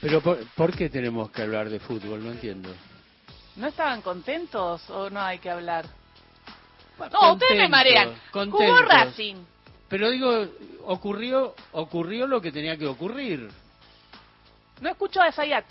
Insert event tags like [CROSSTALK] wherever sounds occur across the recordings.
Pero por, ¿por qué tenemos que hablar de fútbol? No entiendo. ¿No estaban contentos o no hay que hablar? No, ustedes me marean. contentos. Jugó Racing. Pero digo, ocurrió, ocurrió lo que tenía que ocurrir. No escucho a Zayat.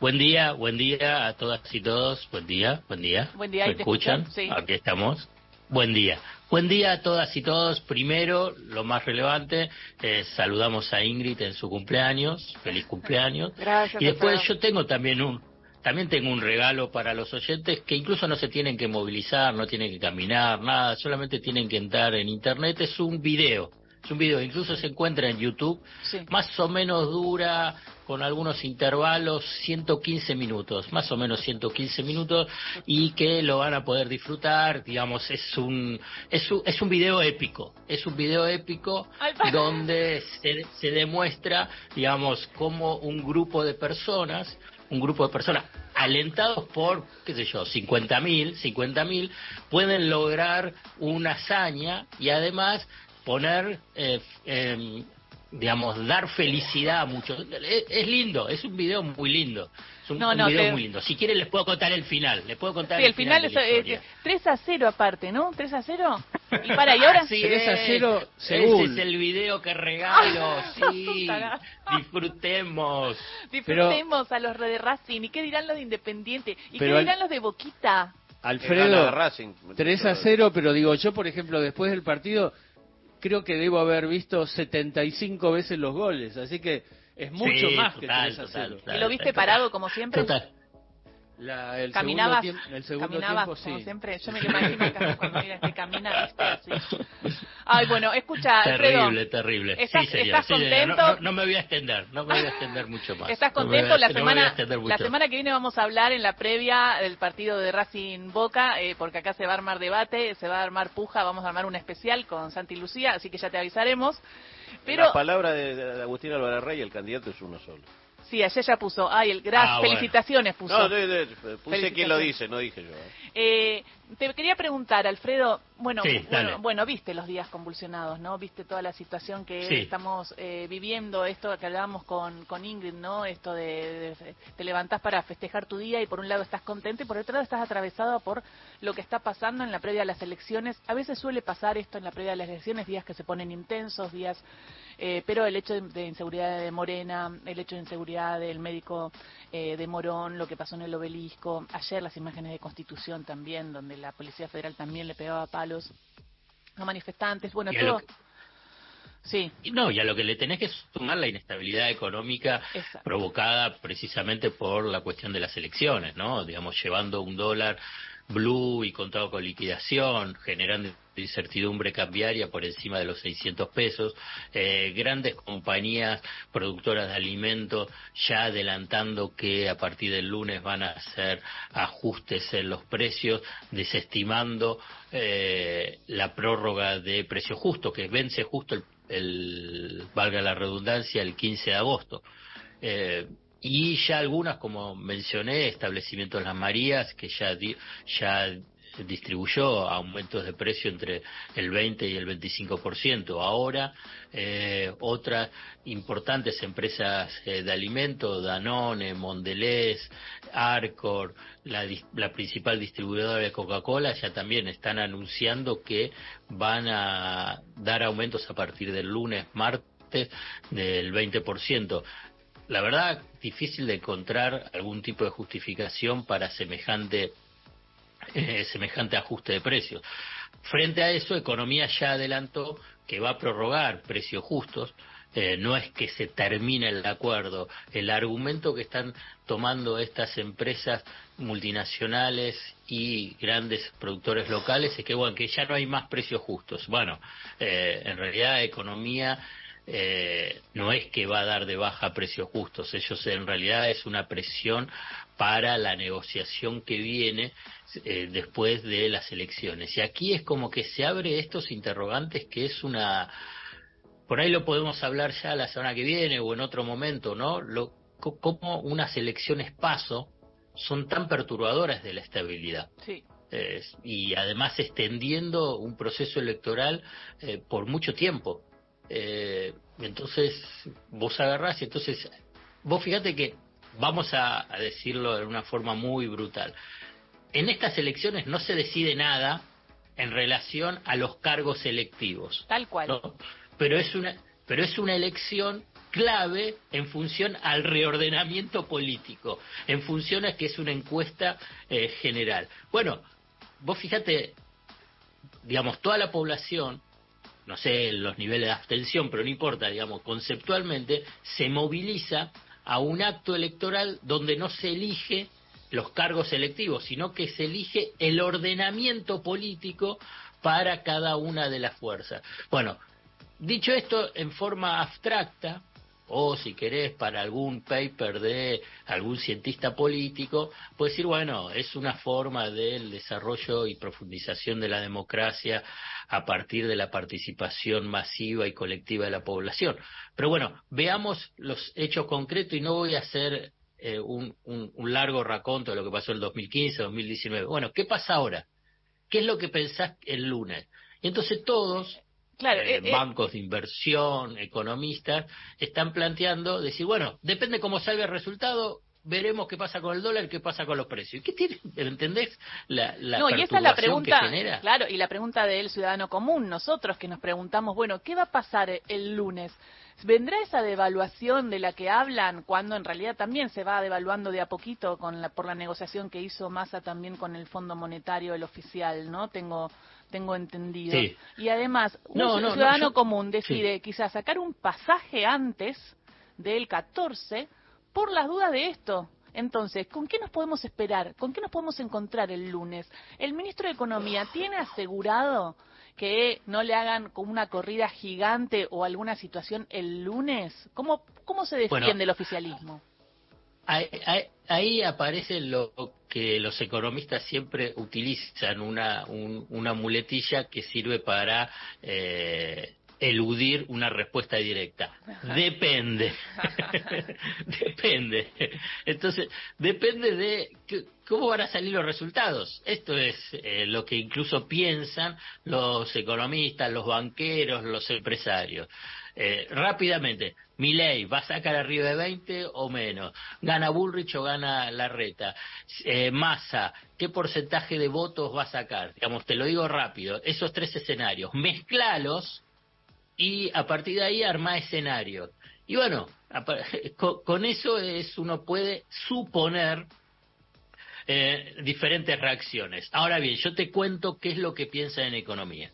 Buen día, buen día a todas y todos. Buen día, buen día. Buen día, ¿Me escuchan, sí. Aquí estamos. Buen día. Buen día a todas y todos. Primero, lo más relevante, eh, saludamos a Ingrid en su cumpleaños. Feliz cumpleaños. [LAUGHS] Gracias, Y después yo tengo también un también tengo un regalo para los oyentes que incluso no se tienen que movilizar, no tienen que caminar, nada, solamente tienen que entrar en internet. Es un video, es un video, incluso se encuentra en YouTube, Sí. más o menos dura con algunos intervalos 115 minutos, más o menos 115 minutos. Y que lo van a poder disfrutar, digamos, es un es un, es un video épico, es un video épico donde se, se demuestra, digamos, cómo un grupo de personas, un grupo de personas alentados por, qué sé yo, 50 mil, 50 mil, pueden lograr una hazaña y además poner, eh, em, digamos, dar felicidad a muchos. Es, es lindo, es un video muy lindo. Es un, No, un no, video te- muy lindo. Si quieren les puedo contar el final, les puedo contar Sí, el final de es la eh, historia. 3 a 0 aparte, ¿no? 3 a 0. Y para, y [LAUGHS] ahora Así 3 a es. 0 según. Ese es el video que regalo, sí. [LAUGHS] Tará. Disfrutemos. disfrutemos a los de Racing. ¿Y qué dirán los de Independiente? ¿Y Pero qué al- dirán los de Boquita? Alfredo, Racing. 3 a 0, pero digo, yo por ejemplo, después del partido, creo que debo haber visto 75 veces los goles, así que es mucho Sí, más total, que 3 a total, 0. total. ¿Y lo viste parado como siempre? Total. La, el Caminabas, segundo tiempo, el segundo caminabas tiempo, como siempre. Yo me lo imagino cuando mira que camina, ¿viste? Así. Ay, bueno, escucha, Alfredo. Terrible, terrible. ¿estás- sí, señor, estás sí, contento? No, no- no me voy a extender, no me voy a extender mucho más. ¿Estás contento? La no me semana, la semana que viene vamos a hablar en la previa del partido de Racing Boca, eh, porque acá se va a armar debate, se va a armar puja, vamos a armar un especial con Santi Lucía, así que ya te avisaremos. Pero La palabra de, de Agustín Álvarez Rey, el candidato es uno solo. Sí, ayer ya puso, ay, el gracias, Ah, bueno. felicitaciones puso. No, de- de- puse Felicitaciones. quién lo dice, no dije yo. ¿eh? Eh, te quería preguntar, Alfredo, bueno, Sí, bueno, bueno, viste los días convulsionados, ¿no? Viste toda la situación que Sí. estamos eh, viviendo, esto que hablábamos con, con Ingrid, ¿no? Esto de, de- te levantás para festejar tu día y por un lado estás contento y por otro lado estás atravesado por lo que está pasando en la previa de las elecciones. A veces suele pasar esto en la previa de las elecciones, días que se ponen intensos, días, eh, pero el hecho de, de inseguridad de Morena, el hecho de inseguridad del médico eh, de Morón, lo que pasó en el obelisco, ayer las imágenes de Constitución también, donde la Policía Federal también le pegaba palos a manifestantes, bueno, todo... Sí, No, y a lo que le tenés que sumar la inestabilidad económica Exacto. provocada precisamente por la cuestión de las elecciones, ¿no? Digamos, llevando un dólar blue y contado con liquidación, generando incertidumbre cambiaria por encima de los 600 pesos, eh, grandes compañías productoras de alimentos ya adelantando que a partir del lunes van a hacer ajustes en los precios, desestimando eh, la prórroga de precio justo, que vence justo el, valga la redundancia, el 15 de agosto. Eh, y ya algunas, como mencioné, establecimientos Las Marías, que ya, di- ya distribuyó aumentos de precio entre el 20 y el 25%. Ahora, eh, otras importantes empresas eh, de alimentos, Danone, Mondelez, Arcor, la, la principal distribuidora de Coca-Cola, ya también están anunciando que van a dar aumentos a partir del lunes, martes, del 20%. La verdad, difícil de encontrar algún tipo de justificación para semejante eh, semejante ajuste de precios. Frente a eso, Economía ya adelantó que va a prorrogar precios justos. Eh, no es que se termine el acuerdo. El argumento que están tomando estas empresas multinacionales y grandes productores locales es que bueno que ya no hay más precios justos. Bueno, eh, en realidad Economía eh, no es que va a dar de baja precios justos, ellos en realidad es una presión para la negociación que viene eh, después de las elecciones. Y aquí es como que se abre estos interrogantes que es una... Por ahí lo podemos hablar ya la semana que viene o en otro momento, ¿no? Lo, cómo unas elecciones paso son tan perturbadoras de la estabilidad. sí. Eh, y además extendiendo un proceso electoral eh, por mucho tiempo. Eh, entonces vos agarrás y entonces vos fíjate que, vamos a, decirlo de una forma muy brutal, en estas elecciones no se decide nada en relación a los cargos electivos. Tal cual. Pero es una, pero es una elección clave en función al reordenamiento político, en función a que es una encuesta eh, general. Bueno, vos fíjate, digamos, toda la población, no sé los niveles de abstención, pero no importa, digamos, conceptualmente, se moviliza a un acto electoral donde no se elige los cargos electivos, sino que se elige el ordenamiento político para cada una de las fuerzas. Bueno, dicho esto en forma abstracta, o si querés para algún paper de algún cientista político, puede decir, bueno, es una forma del desarrollo y profundización de la democracia a partir de la participación masiva y colectiva de la población. Pero bueno, veamos los hechos concretos y no voy a hacer eh, un, largo raconto de lo que pasó el 2015, 2019. Bueno, ¿qué pasa ahora? ¿Qué es lo que pensás el lunes? Y entonces todos Claro, eh, eh, bancos de inversión, economistas, están planteando decir, bueno, depende cómo salga el resultado, veremos qué pasa con el dólar, qué pasa con los precios. ¿Qué tiene, [LAUGHS] entendés? La, la no, y esa es la pregunta, claro, y la pregunta del ciudadano común, nosotros que nos preguntamos, bueno, ¿qué va a pasar el lunes? ¿Vendrá esa devaluación de la que hablan cuando en realidad también se va devaluando de a poquito con la, por la negociación que hizo Massa también con el Fondo Monetario, el oficial, ¿no? Tengo tengo entendido. Y además, un ciudadano común decide quizás sacar un pasaje antes del 14 por las dudas de esto. Entonces, ¿con qué nos podemos esperar? ¿Con qué nos podemos encontrar el lunes? ¿El ministro de Economía tiene asegurado que no le hagan como una corrida gigante o alguna situación el lunes? ¿Cómo, cómo se defiende el oficialismo? Ahí, aparece lo que los economistas siempre utilizan, una, una muletilla que sirve para eh, eludir una respuesta directa. Depende. [LAUGHS] depende. Entonces, depende de cómo van a salir los resultados. Esto es eh, lo que incluso piensan los economistas, los banqueros, los empresarios. Eh, rápidamente, Milei va a sacar arriba de 20 o menos, gana Bullrich o gana Larreta, eh, Massa, ¿qué porcentaje de votos va a sacar? Digamos, te lo digo rápido, esos tres escenarios, mezclalos y a partir de ahí arma escenarios. Y bueno, [LAUGHS] con, eso es uno puede suponer eh, diferentes reacciones. Ahora bien, yo te cuento qué es lo que piensa en economía.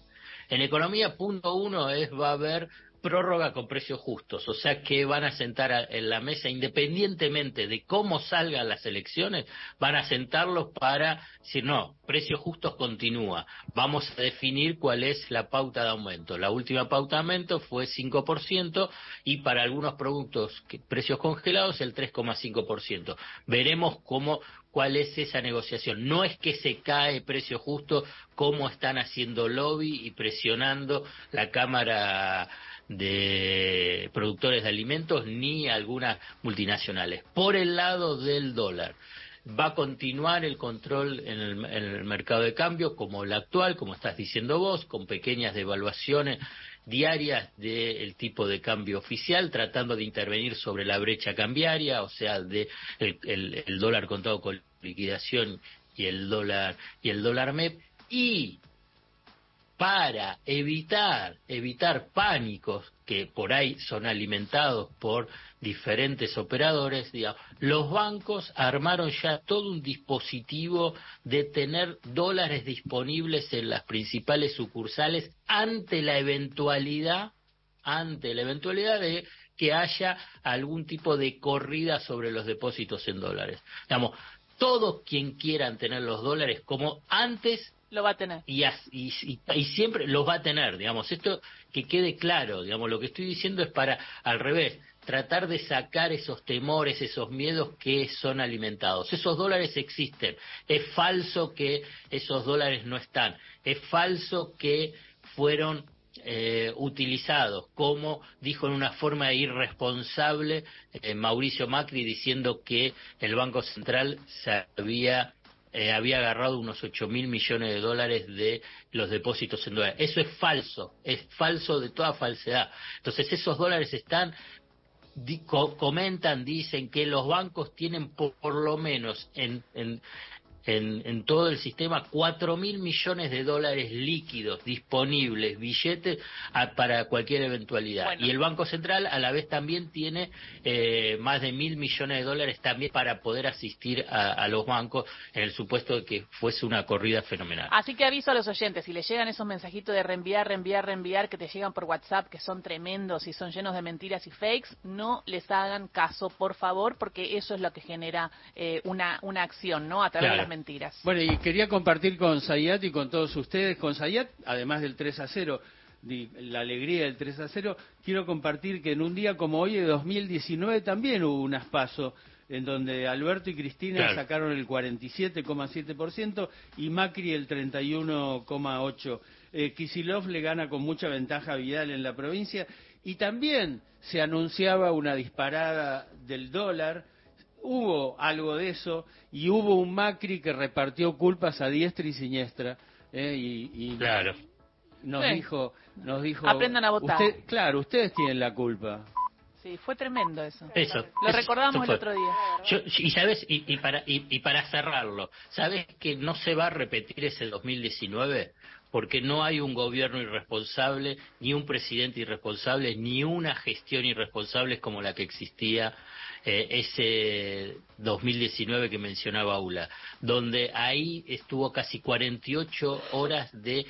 En economía, punto uno es va a haber prórroga con precios justos, o sea que van a sentar en la mesa, independientemente de cómo salgan las elecciones, van a sentarlos para decir, no, precios justos continúa, vamos a definir cuál es la pauta de aumento. La última pauta de aumento fue 5% y para algunos productos, precios congelados, el 3,5%. Veremos cómo, cuál es esa negociación. No es que se cae precio justo, como están haciendo lobby y presionando la Cámara de productores de alimentos ni algunas multinacionales. Por el lado del dólar, va a continuar el control en el, mercado de cambio como el actual, como estás diciendo vos, con pequeñas devaluaciones diarias del tipo de cambio oficial, tratando de intervenir sobre la brecha cambiaria, o sea, de el, dólar contado con liquidación y el dólar y el dólar MEP y para evitar, evitar pánicos que por ahí son alimentados por diferentes operadores, digamos, los bancos armaron ya todo un dispositivo de tener dólares disponibles en las principales sucursales ante la eventualidad, ante la eventualidad de que haya algún tipo de corrida sobre los depósitos en dólares. Digamos, todos quien quieran tener los dólares como antes lo va a tener. Y, y, siempre los va a tener, digamos. Esto que quede claro, digamos, lo que estoy diciendo es para, al revés, tratar de sacar esos temores, esos miedos que son alimentados. Esos dólares existen. Es falso que esos dólares no están. Es falso que fueron eh, utilizados, como dijo en una forma irresponsable eh, Mauricio Macri diciendo que el Banco Central se había eh, había agarrado unos 8 mil millones de dólares de los depósitos en dólares. Eso es falso, es falso de toda falsedad. Entonces esos dólares están comentan, dicen que los bancos tienen por, lo menos en, en, en, todo el sistema cuatro mil millones de dólares líquidos disponibles, billetes para cualquier eventualidad. Y el Banco Central a la vez también tiene eh, más de mil millones de dólares también para poder asistir a, los bancos en el supuesto de que fuese una corrida fenomenal. Así que aviso a los oyentes, si les llegan esos mensajitos de reenviar, reenviar, reenviar que te llegan por WhatsApp, que son tremendos y son llenos de mentiras y fakes, no les hagan caso, por favor, porque eso es lo que genera eh, una, una acción, ¿no? A través de las mentiras. Bueno, y quería compartir con Sayat y con todos ustedes, con Sayat, además del 3 a 0, la alegría del 3 a 0, quiero compartir que en un día como hoy de 2019 también hubo unas pasos en donde Alberto y Cristina sacaron el 47,7% y Macri el 31,8%. Eh, Kisilov le gana con mucha ventaja a Vidal en la provincia y también se anunciaba una disparada del dólar hubo algo de eso y hubo un Macri que repartió culpas a diestra y siniestra eh, y, claro. nos dijo nos dijo aprendan a votar. Claro ustedes tienen la culpa sí fue tremendo eso. Eso lo recordamos el otro día. Y sabes y, para y, para cerrarlo sabes que no se va a repetir ese 2019 porque no hay un gobierno irresponsable, ni un presidente irresponsable, ni una gestión irresponsable como la que existía eh, ese 2019 que mencionaba Aula, donde ahí estuvo casi 48 horas de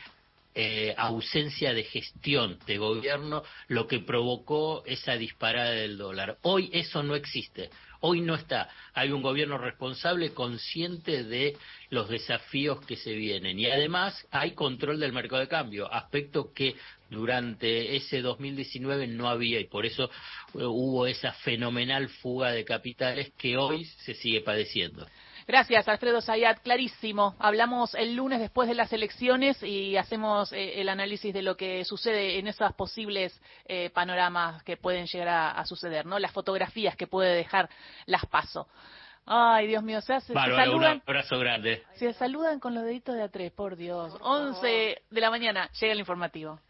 eh, ausencia de gestión de gobierno, lo que provocó esa disparada del dólar. Hoy eso no existe, hoy no está. Hay un gobierno responsable, consciente de los desafíos que se vienen y además hay control del mercado de cambio, aspecto que durante ese 2019 no había y por eso eh, hubo esa fenomenal fuga de capitales que hoy se sigue padeciendo. Gracias, Alfredo Zayat. Clarísimo. Hablamos el lunes después de las elecciones y hacemos eh, el análisis de lo que sucede en esos posibles eh, panoramas que pueden llegar a, suceder, ¿no? Las fotografías que puede dejar las paso. Ay, Dios mío, se, hace, saludan. Un abrazo grande. Se saludan con los deditos de a tres, por Dios. 11 de la mañana llega el informativo.